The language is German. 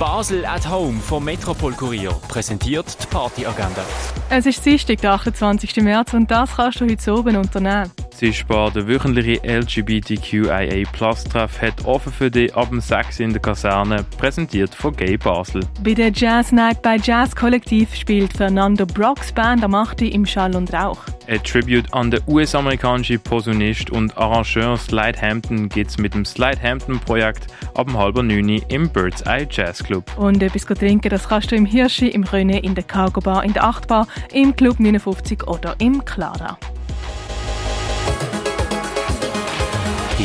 Basel at Home vom Metropol Kurier präsentiert die Partyagenda. Es ist Dienstag, der 28. März und das kannst du heute oben unternehmen. Sichtbar, der wöchentliche LGBTQIA-Plus-Treff hat offen für dich ab dem 6 in der Kaserne, präsentiert von Gay Basel. Bei der Jazz Night bei Jazz Kollektiv spielt Fernando Brocks Band am 8. im Schall und Rauch. Ein Tribute an den US-amerikanischen Posaunist und Arrangeur Slide Hampton gibt es mit dem Slide Hampton-Projekt ab dem halben 9 im Bird's Eye Jazz Club. Und etwas trinken, das kannst du im Hirschi, im Röne, in der Cargo Bar, in der 8 Bar, im Club 59 oder im Clara.